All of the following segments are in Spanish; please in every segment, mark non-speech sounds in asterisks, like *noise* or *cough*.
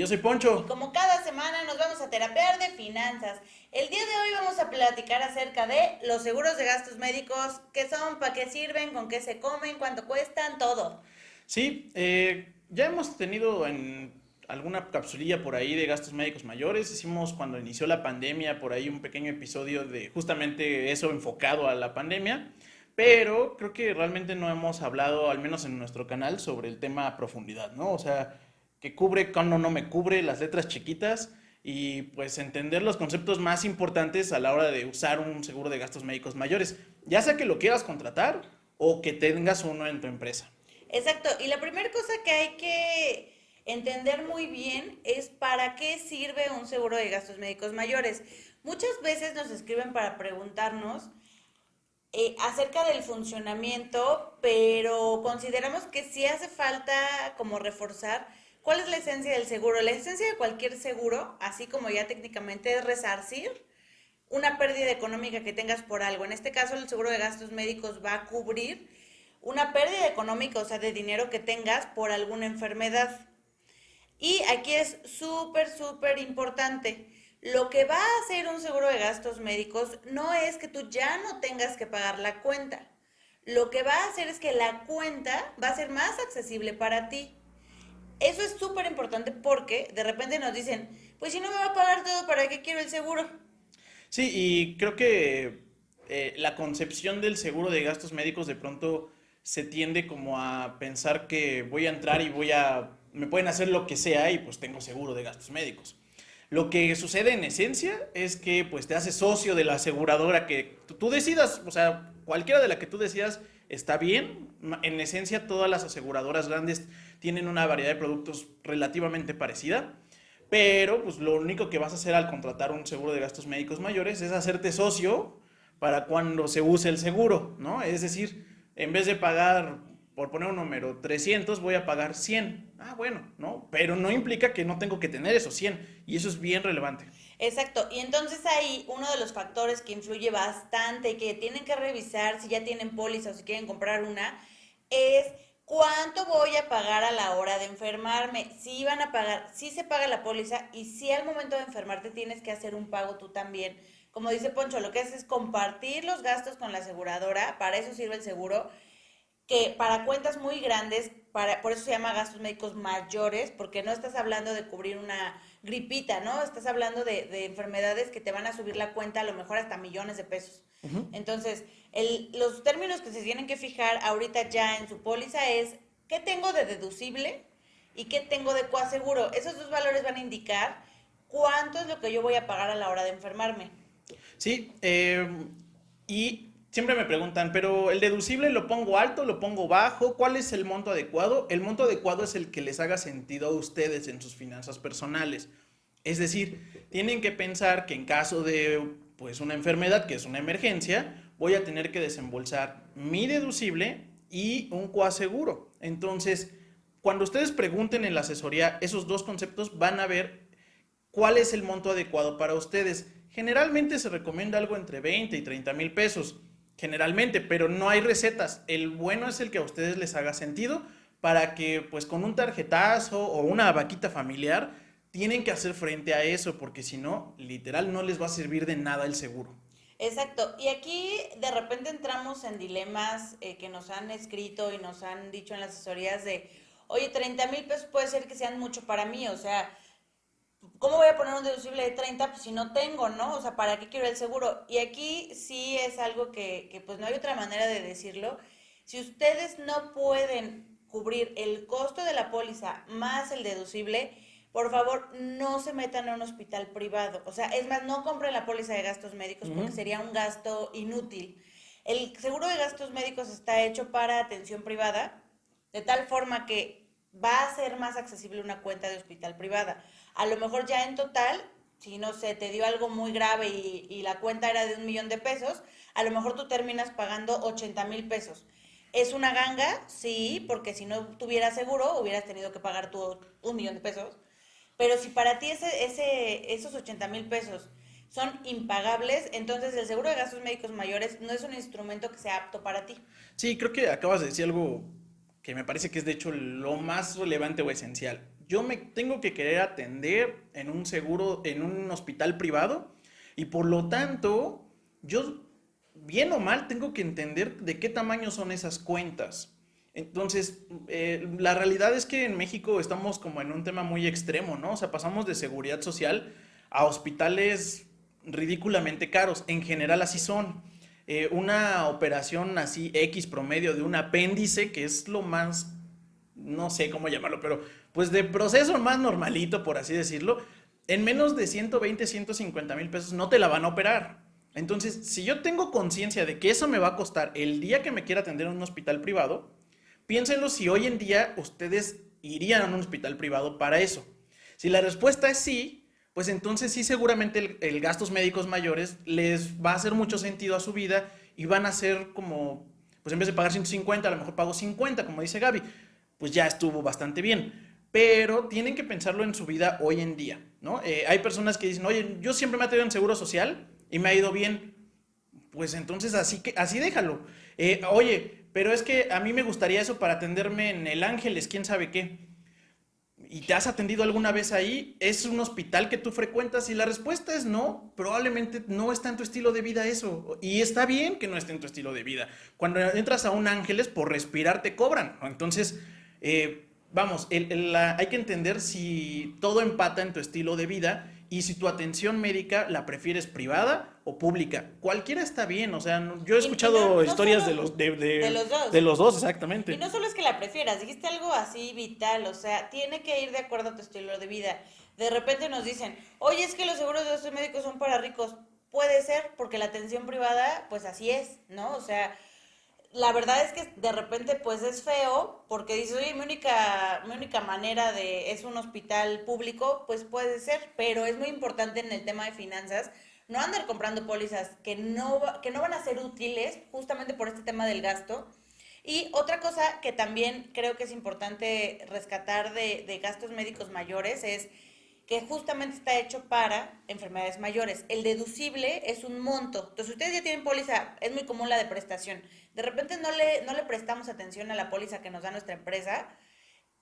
yo soy Poncho. Y como cada semana nos vamos a terapear de finanzas. El día de hoy vamos a platicar acerca de los seguros de gastos médicos, qué son, para qué sirven, con qué se comen, cuánto cuestan, todo. Sí, eh, ya hemos tenido en alguna capsulilla por ahí de gastos médicos mayores. Hicimos cuando inició la pandemia por ahí un pequeño episodio de justamente eso enfocado a la pandemia. Pero creo que realmente no hemos hablado, al menos en nuestro canal, sobre el tema a profundidad, ¿no? O sea, que cubre, cuando no me cubre, las letras chiquitas y pues entender los conceptos más importantes a la hora de usar un seguro de gastos médicos mayores, ya sea que lo quieras contratar o que tengas uno en tu empresa. Exacto, y la primera cosa que hay que entender muy bien es para qué sirve un seguro de gastos médicos mayores. Muchas veces nos escriben para preguntarnos eh, acerca del funcionamiento, pero consideramos que sí hace falta como reforzar ¿Cuál es la esencia del seguro? La esencia de cualquier seguro, así como ya técnicamente, es resarcir una pérdida económica que tengas por algo. En este caso, el seguro de gastos médicos va a cubrir una pérdida económica, o sea, de dinero que tengas por alguna enfermedad. Y aquí es súper, súper importante. Lo que va a hacer un seguro de gastos médicos no es que tú ya no tengas que pagar la cuenta. Lo que va a hacer es que la cuenta va a ser más accesible para ti. Eso es súper importante porque de repente nos dicen, pues si no me va a pagar todo, ¿para qué quiero el seguro? Sí, y creo que eh, la concepción del seguro de gastos médicos de pronto se tiende como a pensar que voy a entrar y voy a, me pueden hacer lo que sea y pues tengo seguro de gastos médicos. Lo que sucede en esencia es que pues te haces socio de la aseguradora que tú decidas, o sea, cualquiera de la que tú decidas está bien. En esencia todas las aseguradoras grandes tienen una variedad de productos relativamente parecida, pero pues lo único que vas a hacer al contratar un seguro de gastos médicos mayores es hacerte socio para cuando se use el seguro, ¿no? Es decir, en vez de pagar, por poner un número, 300, voy a pagar 100. Ah, bueno, ¿no? Pero no implica que no tengo que tener esos 100 y eso es bien relevante. Exacto, y entonces ahí uno de los factores que influye bastante, que tienen que revisar si ya tienen póliza o si quieren comprar una, es ¿Cuánto voy a pagar a la hora de enfermarme? Si van a pagar, si se paga la póliza y si al momento de enfermarte tienes que hacer un pago tú también. Como dice Poncho, lo que haces es compartir los gastos con la aseguradora, para eso sirve el seguro, que para cuentas muy grandes, para, por eso se llama gastos médicos mayores, porque no estás hablando de cubrir una gripita, ¿no? Estás hablando de, de enfermedades que te van a subir la cuenta a lo mejor hasta millones de pesos. Entonces, el, los términos que se tienen que fijar ahorita ya en su póliza es qué tengo de deducible y qué tengo de coaseguro. Esos dos valores van a indicar cuánto es lo que yo voy a pagar a la hora de enfermarme. Sí, eh, y siempre me preguntan, pero el deducible lo pongo alto, lo pongo bajo, ¿cuál es el monto adecuado? El monto adecuado es el que les haga sentido a ustedes en sus finanzas personales. Es decir, tienen que pensar que en caso de pues una enfermedad que es una emergencia, voy a tener que desembolsar mi deducible y un coaseguro. Entonces, cuando ustedes pregunten en la asesoría esos dos conceptos, van a ver cuál es el monto adecuado para ustedes. Generalmente se recomienda algo entre 20 y 30 mil pesos, generalmente, pero no hay recetas. El bueno es el que a ustedes les haga sentido para que pues con un tarjetazo o una vaquita familiar tienen que hacer frente a eso, porque si no, literal, no les va a servir de nada el seguro. Exacto. Y aquí de repente entramos en dilemas eh, que nos han escrito y nos han dicho en las asesorías de, oye, 30 mil pesos puede ser que sean mucho para mí, o sea, ¿cómo voy a poner un deducible de 30 pues, si no tengo, no? O sea, ¿para qué quiero el seguro? Y aquí sí es algo que, que pues no hay otra manera de decirlo. Si ustedes no pueden cubrir el costo de la póliza más el deducible, por favor, no se metan a un hospital privado. O sea, es más, no compren la póliza de gastos médicos porque sería un gasto inútil. El seguro de gastos médicos está hecho para atención privada, de tal forma que va a ser más accesible una cuenta de hospital privada. A lo mejor ya en total, si no sé, te dio algo muy grave y, la cuenta era de un millón de pesos, a lo mejor tú terminas pagando 80 mil pesos. ¿Es una ganga? Sí, porque si no tuvieras seguro, hubieras tenido que pagar tú un millón de pesos. Pero si para ti esos 80 mil pesos son impagables, entonces el seguro de gastos médicos mayores no es un instrumento que sea apto para ti. Sí, creo que acabas de decir algo que me parece que es de hecho lo más relevante o esencial. yo me tengo que querer atender en un seguro, en un hospital privado y por lo tanto, yo, bien o mal, tengo que entender de qué tamaño son esas cuentas. Entonces, eh, la realidad es que en México estamos como en un tema muy extremo, ¿no? O sea, pasamos de seguridad social a hospitales ridículamente caros. En general así son. Eh, una operación así X promedio de un apéndice, que es lo más, no sé cómo llamarlo, pero pues de proceso más normalito, por así decirlo, en menos de 120, 150 mil pesos no te la van a operar. Entonces, si yo tengo conciencia de que eso me va a costar el día que me quiera atender en un hospital privado, piénsenlo si hoy en día ustedes irían a un hospital privado para eso. Si la respuesta es sí, pues entonces sí seguramente el, gastos médicos mayores les va a hacer mucho sentido a su vida y van a ser como, pues en vez de pagar 150, a lo mejor pago 50, como dice Gaby, pues ya estuvo bastante bien pero tienen que pensarlo en su vida hoy en día, ¿no? Eh, hay personas que dicen, oye, yo siempre me he tenido en seguro social y me ha ido bien. Pues entonces así, que, así déjalo. Eh, oye, pero es que a mí me gustaría eso para atenderme en el Ángeles, quién sabe qué. ¿Y te has atendido alguna vez ahí? ¿Es un hospital que tú frecuentas? Y la respuesta es no, probablemente no está en tu estilo de vida eso. Y está bien que no esté en tu estilo de vida. Cuando entras a un Ángeles, por respirar te cobran. Entonces, eh, vamos, hay que entender si todo empata en tu estilo de vida y si tu atención médica la prefieres privada o pública. Cualquiera está bien, o sea, yo he escuchado historias de, los, de, los dos. De los dos, exactamente. Y no solo es que la prefieras, dijiste algo así vital, o sea, tiene que ir de acuerdo a tu estilo de vida. De repente nos dicen, oye, es que los seguros de gastos médicos son para ricos. Puede ser, porque la atención privada, pues así es, ¿no? O sea, la verdad es que de repente pues es feo porque dices, oye, mi única, mi única manera de, es un hospital público, pues puede ser, pero es muy importante en el tema de finanzas no andar comprando pólizas que no, que no van a ser útiles justamente por este tema del gasto. Y otra cosa que también creo que es importante rescatar de, de gastos médicos mayores es que justamente está hecho para enfermedades mayores. El deducible es un monto. Entonces, ustedes ya tienen póliza, es muy común la de prestación de repente no le, no le prestamos atención a la póliza que nos da nuestra empresa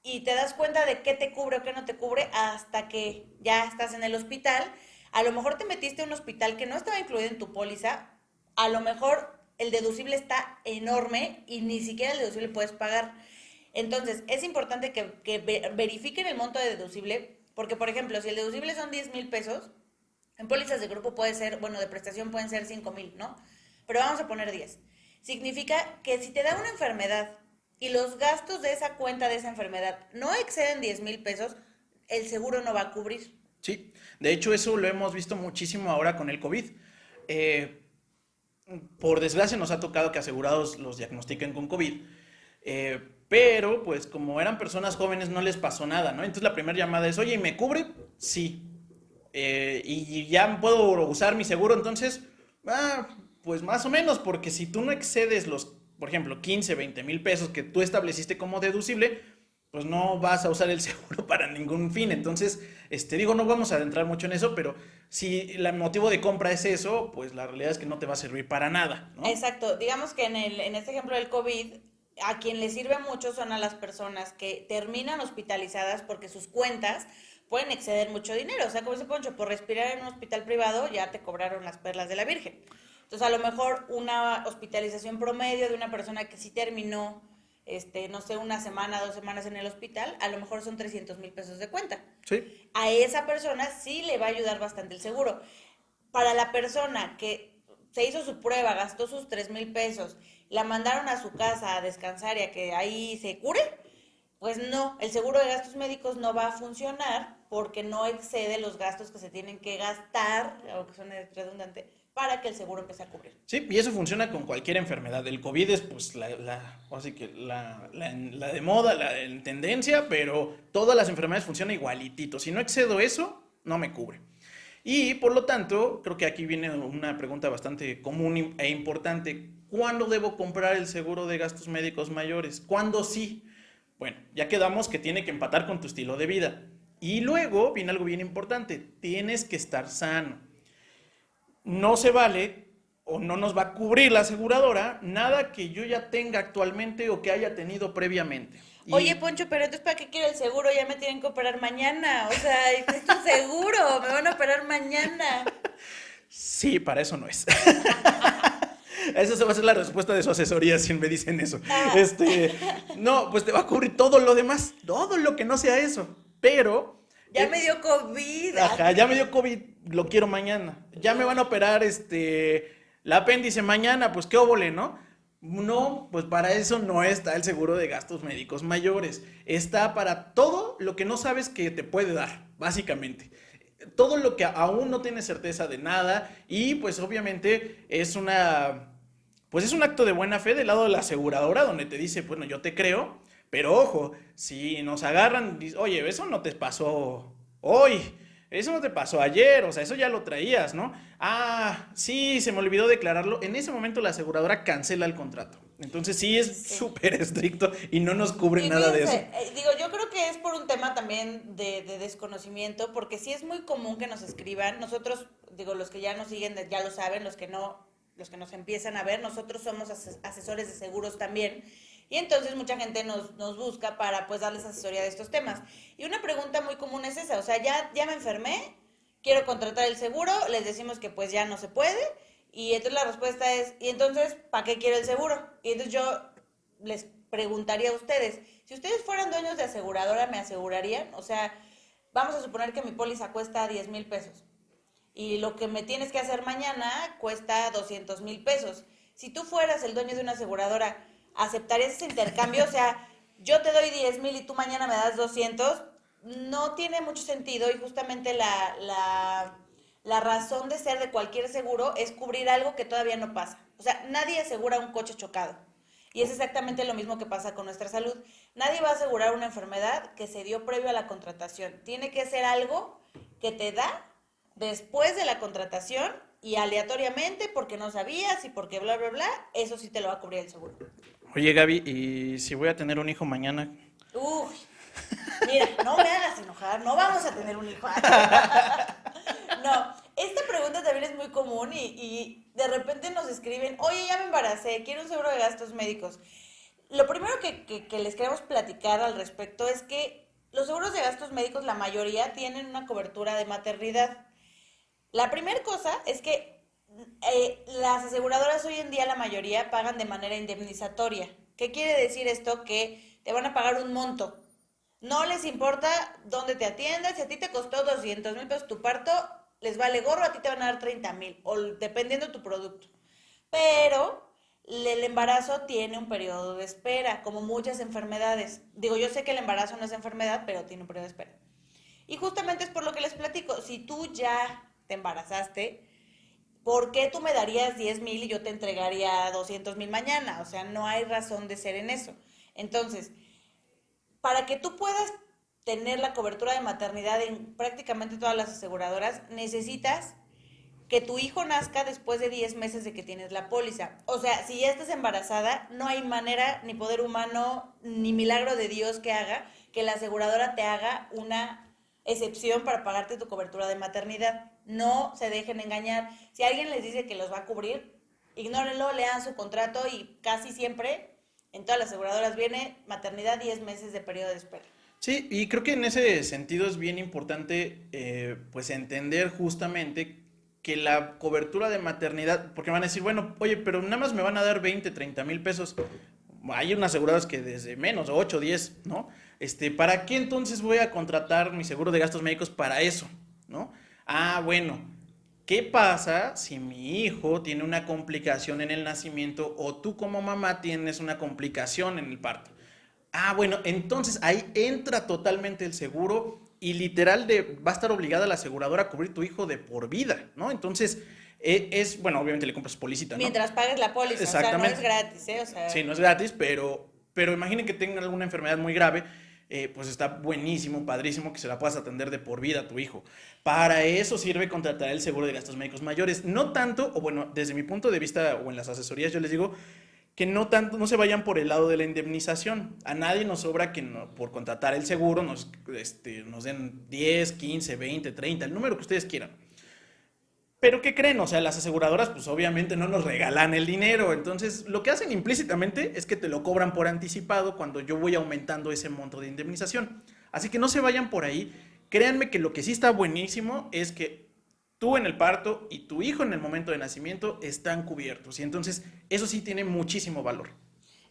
y te das cuenta de qué te cubre o qué no te cubre hasta que ya estás en el hospital. A lo mejor te metiste a un hospital que no estaba incluido en tu póliza, a lo mejor el deducible está enorme y ni siquiera el deducible puedes pagar. Entonces, es importante que, que verifiquen el monto de deducible, porque, por ejemplo, si el deducible son 10 mil pesos, en pólizas de grupo puede ser, bueno, de prestación pueden ser 5 mil, ¿no? Pero vamos a poner 10 significa que si te da una enfermedad y los gastos de esa cuenta de esa enfermedad no exceden 10 mil pesos, el seguro no va a cubrir. Sí, de hecho eso lo hemos visto muchísimo ahora con el COVID. Eh, por desgracia nos ha tocado que asegurados los diagnostiquen con COVID. Eh, pero pues como eran personas jóvenes no les pasó nada, ¿no? Entonces la primera llamada es, oye, ¿me cubre? Sí. Eh, y ya puedo usar mi seguro, entonces, ah, pues más o menos, porque si tú no excedes los, por ejemplo, 15, 20 mil pesos que tú estableciste como deducible, pues no vas a usar el *laughs* seguro para ningún fin. Entonces, este, digo, no vamos a adentrar mucho en eso, pero si el motivo de compra es eso, pues la realidad es que no te va a servir para nada. Exacto. Digamos que en, el, en este ejemplo del COVID, a quien le sirve mucho son a las personas que terminan hospitalizadas porque sus cuentas pueden exceder mucho dinero. O sea, como ese Poncho, por respirar en un hospital privado ya te cobraron las perlas de la Virgen. Entonces, a lo mejor una hospitalización promedio de una persona que sí terminó, este, no sé, una semana, dos semanas en el hospital, a lo mejor son 300 mil pesos de cuenta. Sí. A esa persona sí le va a ayudar bastante el seguro. Para la persona que se hizo su prueba, gastó sus 3 mil pesos, la mandaron a su casa a descansar y a que ahí se cure, pues no, el seguro de gastos médicos no va a funcionar porque no excede los gastos que se tienen que gastar, aunque suene redundante, para que el seguro empiece a cubrir. Sí, y eso funciona con cualquier enfermedad. El COVID es pues la, la así que la, la, de moda, la en tendencia, pero todas las enfermedades funcionan igualitito. Si no excedo eso, no me cubre. Y por lo tanto, creo que aquí viene una pregunta bastante común e importante. ¿Cuándo debo comprar el seguro de gastos médicos mayores? ¿Cuándo sí? Bueno, ya quedamos que tiene que empatar con tu estilo de vida. Y luego viene algo bien importante, tienes que estar sano no se vale o no nos va a cubrir la aseguradora nada que yo ya tenga actualmente o que haya tenido previamente. Oye, Poncho, pero entonces ¿para qué quiero el seguro? Ya me tienen que operar mañana. O sea, esto *laughs* es seguro, me van a operar mañana. Sí, para eso no es. *laughs* Esa se va a ser la respuesta de su asesoría si me dicen eso. Ah. Este, no, pues te va a cubrir todo lo demás, todo lo que no sea eso. Pero. Ya eh, me dio COVID. Ajá, ya me dio COVID, lo quiero mañana. Ya me van a operar este la apéndice mañana, pues qué óvole, ¿no? No, pues para eso no está el seguro de gastos médicos mayores. Está para todo lo que no sabes que te puede dar, básicamente todo lo que aún no tiene certeza de nada y pues obviamente es una pues es un acto de buena fe del lado de la aseguradora donde te dice, bueno, yo te creo, pero ojo, si nos agarran, oye, eso no te pasó hoy, eso no te pasó ayer, o sea, eso ya lo traías, ¿no? Ah, sí, se me olvidó declararlo. En ese momento la aseguradora cancela el contrato. Entonces sí es súper estricto y no nos cubre nada de eso. Eh, digo, yo creo que es por un tema también de, de, desconocimiento, porque sí es muy común que nos escriban. Nosotros, digo, los que ya nos siguen ya lo saben, los que no, los que nos empiezan a ver, nosotros somos asesores de seguros también. Y entonces mucha gente nos, nos busca para pues darles asesoría de estos temas. Y una pregunta muy común es esa, o sea, ya, ya me enfermé, quiero contratar el seguro, les decimos que pues ya no se puede. Y entonces la respuesta es, ¿y entonces para qué quiero el seguro? Y entonces yo les preguntaría a ustedes, si ustedes fueran dueños de aseguradora, ¿me asegurarían? O sea, vamos a suponer que mi póliza cuesta 10 mil pesos y lo que me tienes que hacer mañana cuesta 200 mil pesos. Si tú fueras el dueño de una aseguradora, ¿aceptarías ese intercambio? O sea, yo te doy 10 mil y tú mañana me das 200. No tiene mucho sentido y justamente la, la, la razón de ser de cualquier seguro es cubrir algo que todavía no pasa. O sea, nadie asegura un coche chocado. Y es exactamente lo mismo que pasa con nuestra salud. Nadie va a asegurar una enfermedad que se dio previo a la contratación. Tiene que ser algo que te da después de la contratación y aleatoriamente porque no sabías y porque bla, bla, bla, eso sí te lo va a cubrir el seguro. Oye, Gaby, ¿y si voy a tener un hijo mañana? Uy, mira, no me hagas enojar, no vamos a tener un hijo. *laughs* no, esta pregunta también es muy común y, de repente nos escriben, oye, ya me embaracé, quiero un seguro de gastos médicos. Lo primero que, les queremos platicar al respecto es que los seguros de gastos médicos, la mayoría, tienen una cobertura de maternidad. La primera cosa es que eh, las aseguradoras hoy en día, la mayoría, pagan de manera indemnizatoria. ¿Qué quiere decir esto? Que te van a pagar un monto. No les importa dónde te atiendas, si a ti te costó 200 mil pesos tu parto, les vale gorro, a ti te van a dar 30 mil, o dependiendo de tu producto. Pero el embarazo tiene un periodo de espera, como muchas enfermedades. Digo, yo sé que el embarazo no es enfermedad, pero tiene un periodo de espera. Y justamente es por lo que les platico, si tú ya te embarazaste, ¿por qué tú me darías 10 mil y yo te entregaría 200 mil mañana? O sea, no hay razón de ser en eso. Entonces, para que tú puedas tener la cobertura de maternidad en prácticamente todas las aseguradoras, necesitas que tu hijo nazca después de 10 meses de que tienes la póliza. O sea, si ya estás embarazada, no hay manera, ni poder humano, ni milagro de Dios que haga que la aseguradora te haga una excepción para pagarte tu cobertura de maternidad. No se dejen engañar. Si alguien les dice que los va a cubrir, ignórenlo, lean su contrato y casi siempre en todas las aseguradoras viene maternidad 10 meses de periodo de espera. Sí, y creo que en ese sentido es bien importante eh, pues entender justamente que la cobertura de maternidad, porque van a decir, bueno, oye, pero nada más me van a dar 20, 30 mil pesos. Hay unas aseguradoras que desde menos, 8, 10, ¿no? Este, ¿para qué entonces voy a contratar mi seguro de gastos médicos para eso? ¿No? Ah, bueno, ¿qué pasa si mi hijo tiene una complicación en el nacimiento o tú como mamá tienes una complicación en el parto? Ah, bueno, entonces ahí entra totalmente el seguro y literal de, va a estar obligada la aseguradora a cubrir tu hijo de por vida, ¿no? Entonces, e, es, bueno, obviamente le compras póliza, ¿no? Mientras pagues la póliza, Exactamente. o sea, no es gratis, ¿eh? O sea... Sí, no es gratis, pero, pero imaginen que tengan alguna enfermedad muy grave eh, pues está buenísimo, padrísimo que se la puedas atender de por vida a tu hijo. Para eso sirve contratar el seguro de gastos médicos mayores. No tanto, o bueno, desde mi punto de vista o en las asesorías yo les digo que no tanto, no se vayan por el lado de la indemnización. A nadie nos sobra que por contratar el seguro nos, este, nos den 10, 15, 20, 30, el número que ustedes quieran. Pero ¿qué creen? O sea, las aseguradoras pues obviamente no nos regalan el dinero. Entonces, lo que hacen implícitamente es que te lo cobran por anticipado cuando yo voy aumentando ese monto de indemnización. Así que no se vayan por ahí. Créanme que lo que sí está buenísimo es que tú en el parto y tu hijo en el momento de nacimiento están cubiertos. Y entonces eso sí tiene muchísimo valor.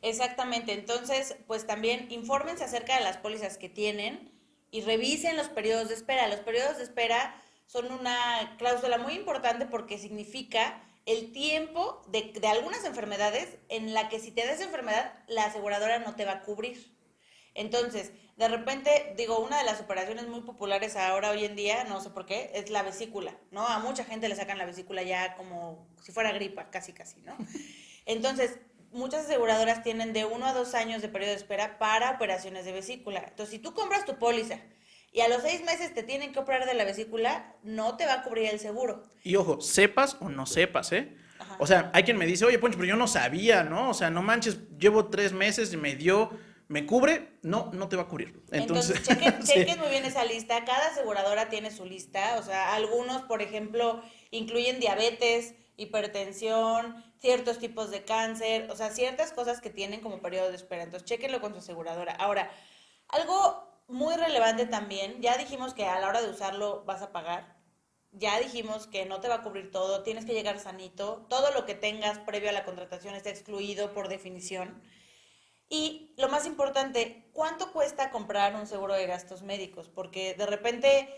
Exactamente. Entonces, pues también infórmense acerca de las pólizas que tienen y revisen los periodos de espera. Los periodos de espera son una cláusula muy importante porque significa el tiempo de, de, algunas enfermedades en la que si te das enfermedad, la aseguradora no te va a cubrir. Entonces, de repente, digo, una de las operaciones muy populares ahora, hoy en día, no sé por qué, es la vesícula, ¿no? A mucha gente le sacan la vesícula ya como si fuera gripa, casi, casi, ¿no? *laughs* Entonces, muchas aseguradoras tienen de uno a dos años de periodo de espera para operaciones de vesícula. Entonces, si tú compras tu póliza y a los seis meses te tienen que operar de la vesícula, no te va a cubrir el seguro. Y ojo, sepas o no sepas, ¿eh? Ajá. O sea, hay quien me dice, oye, Poncho, pero yo no sabía, ¿no? O sea, no manches, llevo tres meses y me dio, ¿me cubre? No, no te va a cubrir. Entonces, Entonces *laughs* chequen, *laughs* sí. muy bien esa lista. Cada aseguradora tiene su lista. O sea, algunos, por ejemplo, incluyen diabetes, hipertensión, ciertos tipos de cáncer, o sea, ciertas cosas que tienen como periodo de espera. Entonces, chequenlo con su aseguradora. Ahora, algo muy relevante también, ya dijimos que a la hora de usarlo vas a pagar, ya dijimos que no te va a cubrir todo, tienes que llegar sanito, todo lo que tengas previo a la contratación está excluido por definición. Y lo más importante, ¿cuánto cuesta comprar un seguro de gastos médicos? Porque de repente,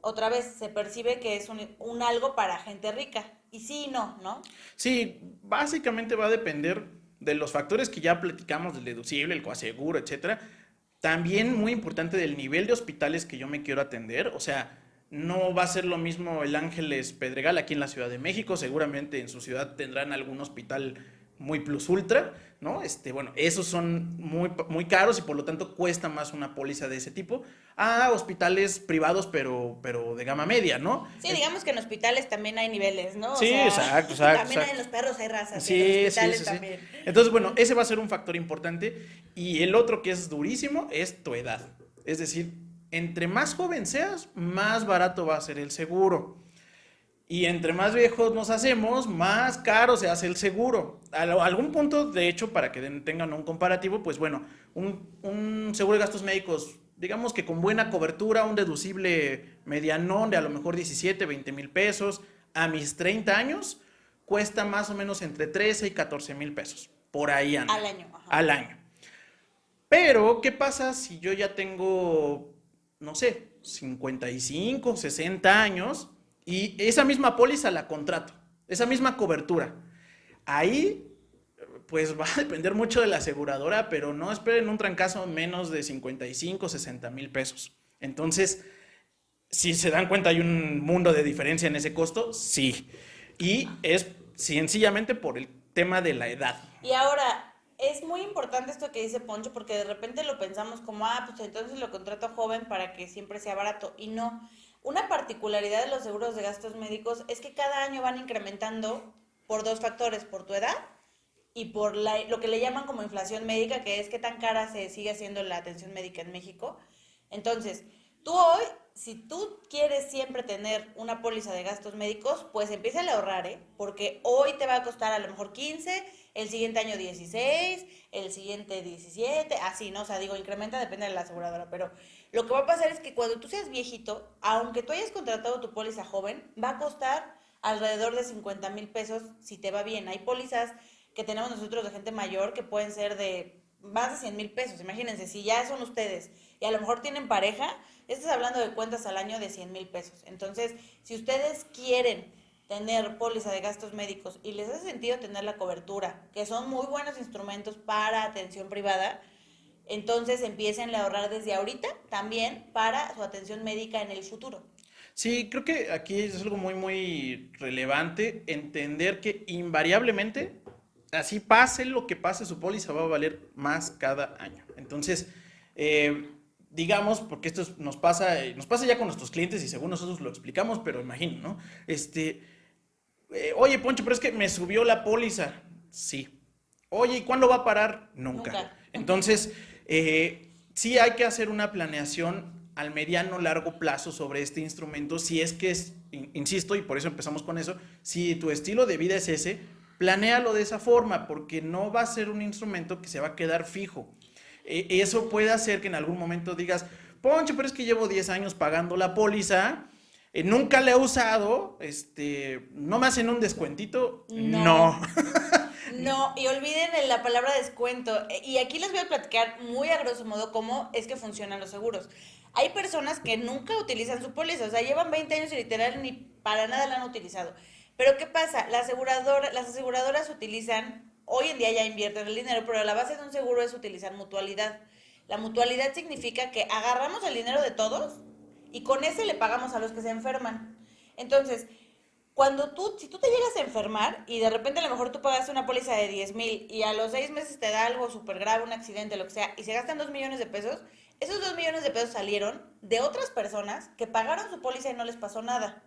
otra vez, se percibe que es un, un algo para gente rica. Y sí y no, ¿no? Sí, básicamente va a depender de los factores que ya platicamos, del deducible, el coaseguro, etcétera también muy importante del nivel de hospitales que yo me quiero atender. O sea, no va a ser lo mismo el Ángeles Pedregal aquí en la Ciudad de México. Seguramente en su ciudad tendrán algún hospital muy plus ultra, ¿no? Este, bueno, esos son muy, muy caros y por lo tanto cuesta más una póliza de ese tipo a hospitales privados, pero, pero de gama media, ¿no? Sí, digamos que en hospitales también hay niveles, ¿no? Sí, sea, exacto, exacto. También exacto. en los perros hay razas, sí, en los hospitales sí, sí, también. Sí. Entonces, bueno, ese va a ser un factor importante. Y el otro que es durísimo es tu edad. Es decir, entre más joven seas, más barato va a ser el seguro. Y entre más viejos nos hacemos, más caro se hace el seguro. A algún punto, de hecho, para que tengan un comparativo, pues bueno, un, un, seguro de gastos médicos, digamos que con buena cobertura, un deducible medianón de a lo mejor 17, 20 mil pesos, a mis 30 años, cuesta más o menos entre 13 y 14 mil pesos. Por ahí anda. Al año. Ajá. Al año. Pero, ¿qué pasa si yo ya tengo, no sé, 55, 60 años? Y esa misma póliza la contrato, esa misma cobertura. Ahí, pues *laughs* va a depender mucho de la aseguradora, pero no esperen un trancazo menos de 55, 60 mil pesos. Entonces, si se dan cuenta, hay un mundo de diferencia en ese costo, sí. Y es sencillamente por el tema de la edad. Y ahora, es muy importante esto que dice Poncho, porque de repente lo pensamos como, ah, pues entonces lo contrato joven para que siempre sea barato. Y no. Una particularidad de los seguros de gastos médicos es que cada año van incrementando por dos factores, por tu edad y por la, lo que le llaman como inflación médica, que es qué tan cara se sigue haciendo la atención médica en México. Entonces, tú hoy, si tú quieres siempre tener una póliza de gastos médicos, pues empieza a ahorrar, ¿eh? Porque hoy te va a costar a lo mejor 15, el siguiente año 16, el siguiente 17, así, ¿no? O sea, digo, incrementa, depende de la aseguradora, pero lo que va a pasar es que cuando tú seas viejito, aunque tú hayas contratado tu póliza joven, va a costar alrededor de 50 mil pesos si te va bien. Hay pólizas que tenemos nosotros de gente mayor que pueden ser de más de 100 mil pesos. Imagínense, si ya son ustedes y a lo mejor tienen pareja, estás hablando de cuentas al año de 100 mil pesos. Entonces, si ustedes quieren tener póliza de gastos médicos y les hace sentido tener la cobertura, que son muy buenos instrumentos para atención privada, entonces empiecen a ahorrar desde ahorita también para su atención médica en el futuro. Sí, creo que aquí es algo muy, muy relevante entender que invariablemente, así pase lo que pase, su póliza va a valer más cada año. Entonces, eh, digamos, porque esto nos pasa, nos pasa ya con nuestros clientes y según nosotros lo explicamos, pero imagino, ¿no? Este, eh, oye, Poncho, pero es que me subió la póliza. Sí. Oye, ¿y cuándo va a parar? Nunca. Nunca. Entonces, eh, sí hay que hacer una planeación al mediano largo plazo sobre este instrumento si es que es, insisto, y por eso empezamos con eso, si tu estilo de vida es ese, planéalo de esa forma, porque no va a ser un instrumento que se va a quedar fijo. E, eso puede hacer que en algún momento digas, Poncho, pero es que llevo 10 años pagando la póliza, eh, nunca la he usado, este, ¿no me hacen un descuentito? No. No, *laughs* y olviden la palabra descuento. E, y aquí les voy a platicar muy a grosso modo cómo es que funcionan los seguros. Hay personas que nunca utilizan su póliza, o sea, llevan 20 años y literal ni para nada la han utilizado. Pero ¿qué pasa? La aseguradora, las aseguradoras utilizan, hoy en día ya invierten el dinero, pero la base de un seguro es utilizar mutualidad. La mutualidad significa que agarramos el dinero de todos y con ese le pagamos a los que se enferman. Entonces, cuando tú, si tú te llegas a enfermar y de repente a lo mejor tú pagas una póliza de 10 mil y a los seis meses te da algo súper grave, un accidente, lo que sea, y se gastan 2 millones de pesos, esos 2 millones de pesos salieron de otras personas que pagaron su póliza y no les pasó nada.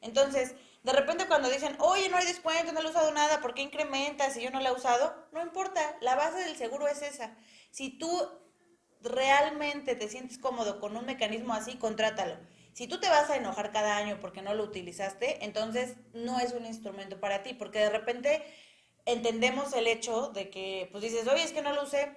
Entonces, de repente cuando dicen, oye, no hay descuento, no le he usado nada, ¿por qué incrementas si yo no la he usado? No importa, la base del seguro es esa. Si tú realmente te sientes cómodo con un mecanismo así, contrátalo. Si tú te vas a enojar cada año porque no lo utilizaste, entonces no es un instrumento para ti, porque de repente entendemos el hecho de que, pues dices, oye, es que no lo usé,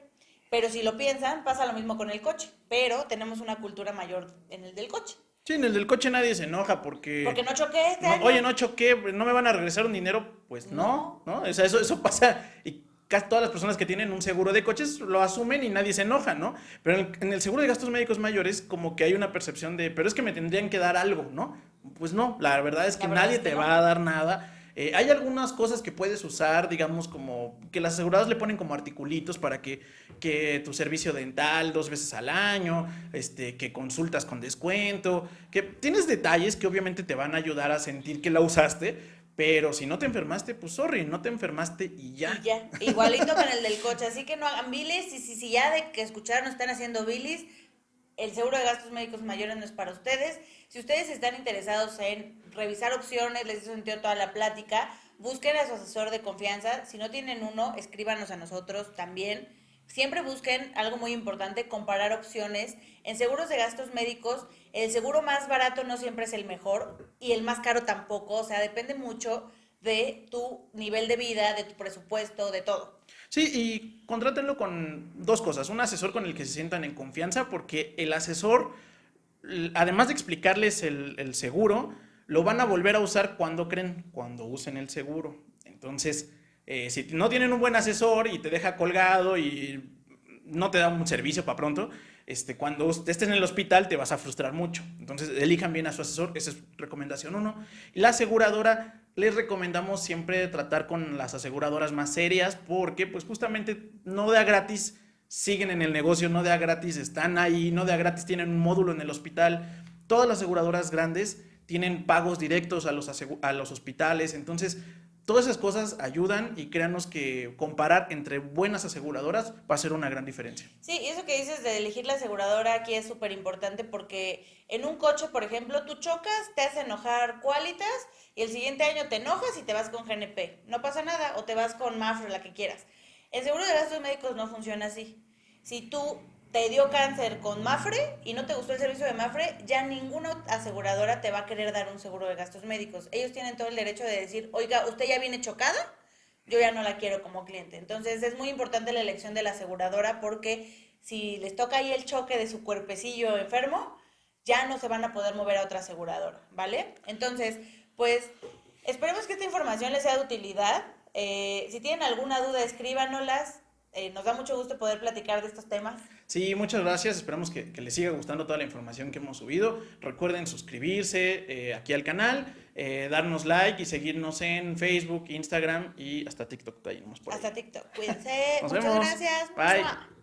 pero si lo piensan, pasa lo mismo con el coche, pero tenemos una cultura mayor en el del coche. Sí, en el del coche nadie se enoja porque... Porque no choqué este Oye, no choqué, ¿no me van a regresar un dinero? Pues no, ¿no? O sea, eso, eso pasa y casi todas las personas que tienen un seguro de coches lo asumen y nadie se enoja, ¿no? Pero en el, seguro de gastos médicos mayores como que hay una percepción de, pero es que me tendrían que dar algo, ¿no? Pues no, la verdad es que nadie te va a dar nada. Eh, hay algunas cosas que puedes usar, digamos, como que las aseguradoras le ponen como articulitos para que, que tu servicio dental dos veces al año, este, que consultas con descuento, que tienes detalles que obviamente te van a ayudar a sentir que la usaste, pero si no te enfermaste, pues sorry, no te enfermaste y ya. Y ya, igualito con el del coche. Así que no hagan bilis. Y si, si ya de que escucharon están haciendo bilis, el seguro de gastos médicos mayores no es para ustedes. Si ustedes están interesados en revisar opciones, les sentido toda la plática, busquen a su asesor de confianza. Si no tienen uno, escríbanos a nosotros también. Siempre busquen algo muy importante, comparar opciones. En seguros de gastos médicos, el seguro más barato no siempre es el mejor y el más caro tampoco. O sea, depende mucho de tu nivel de vida, de tu presupuesto, de todo. Sí, y contrátenlo con dos cosas. Un asesor con el que se sientan en confianza, porque el asesor, además de explicarles el, el seguro, lo van a volver a usar cuando creen, cuando usen el seguro. Entonces, eh, si no tienen un buen asesor y te deja colgado y no te da un servicio para pronto, este, cuando estés en el hospital te vas a frustrar mucho. Entonces, elijan bien a su asesor, esa es recomendación uno. Y la aseguradora, les recomendamos siempre tratar con las aseguradoras más serias porque pues justamente no da gratis, siguen en el negocio, no da gratis, están ahí, no da gratis, tienen un módulo en el hospital. Todas las aseguradoras grandes tienen pagos directos a los, a los hospitales, entonces Todas esas cosas ayudan y créanos que comparar entre buenas aseguradoras va a ser una gran diferencia. Sí, y eso que dices de elegir la aseguradora aquí es súper importante porque en un coche, por ejemplo, tú chocas, te hace enojar Qualitas y el siguiente año te enojas y te vas con GNP. No pasa nada, o te vas con Mafre, la que quieras. El seguro de gastos médicos no funciona así. Si tú te dio cáncer con Mafre y no te gustó el servicio de Mafre, ya ninguna aseguradora te va a querer dar un seguro de gastos médicos. Ellos tienen todo el derecho de decir, oiga, usted ya viene chocada, yo ya no la quiero como cliente. Entonces es muy importante la elección de la aseguradora porque si les toca ahí el choque de su cuerpecillo enfermo, ya no se van a poder mover a otra aseguradora, ¿vale? Entonces, pues esperemos que esta información les sea de utilidad. Eh, si tienen alguna duda, escríbanoslas. Eh, nos da mucho gusto poder platicar de estos temas. Sí, muchas gracias. Esperamos que, les siga gustando toda la información que hemos subido. Recuerden suscribirse eh, aquí al canal, eh, darnos like y seguirnos en Facebook, Instagram y hasta TikTok. hasta TikTok. Cuídense. Muchas gracias. Bye.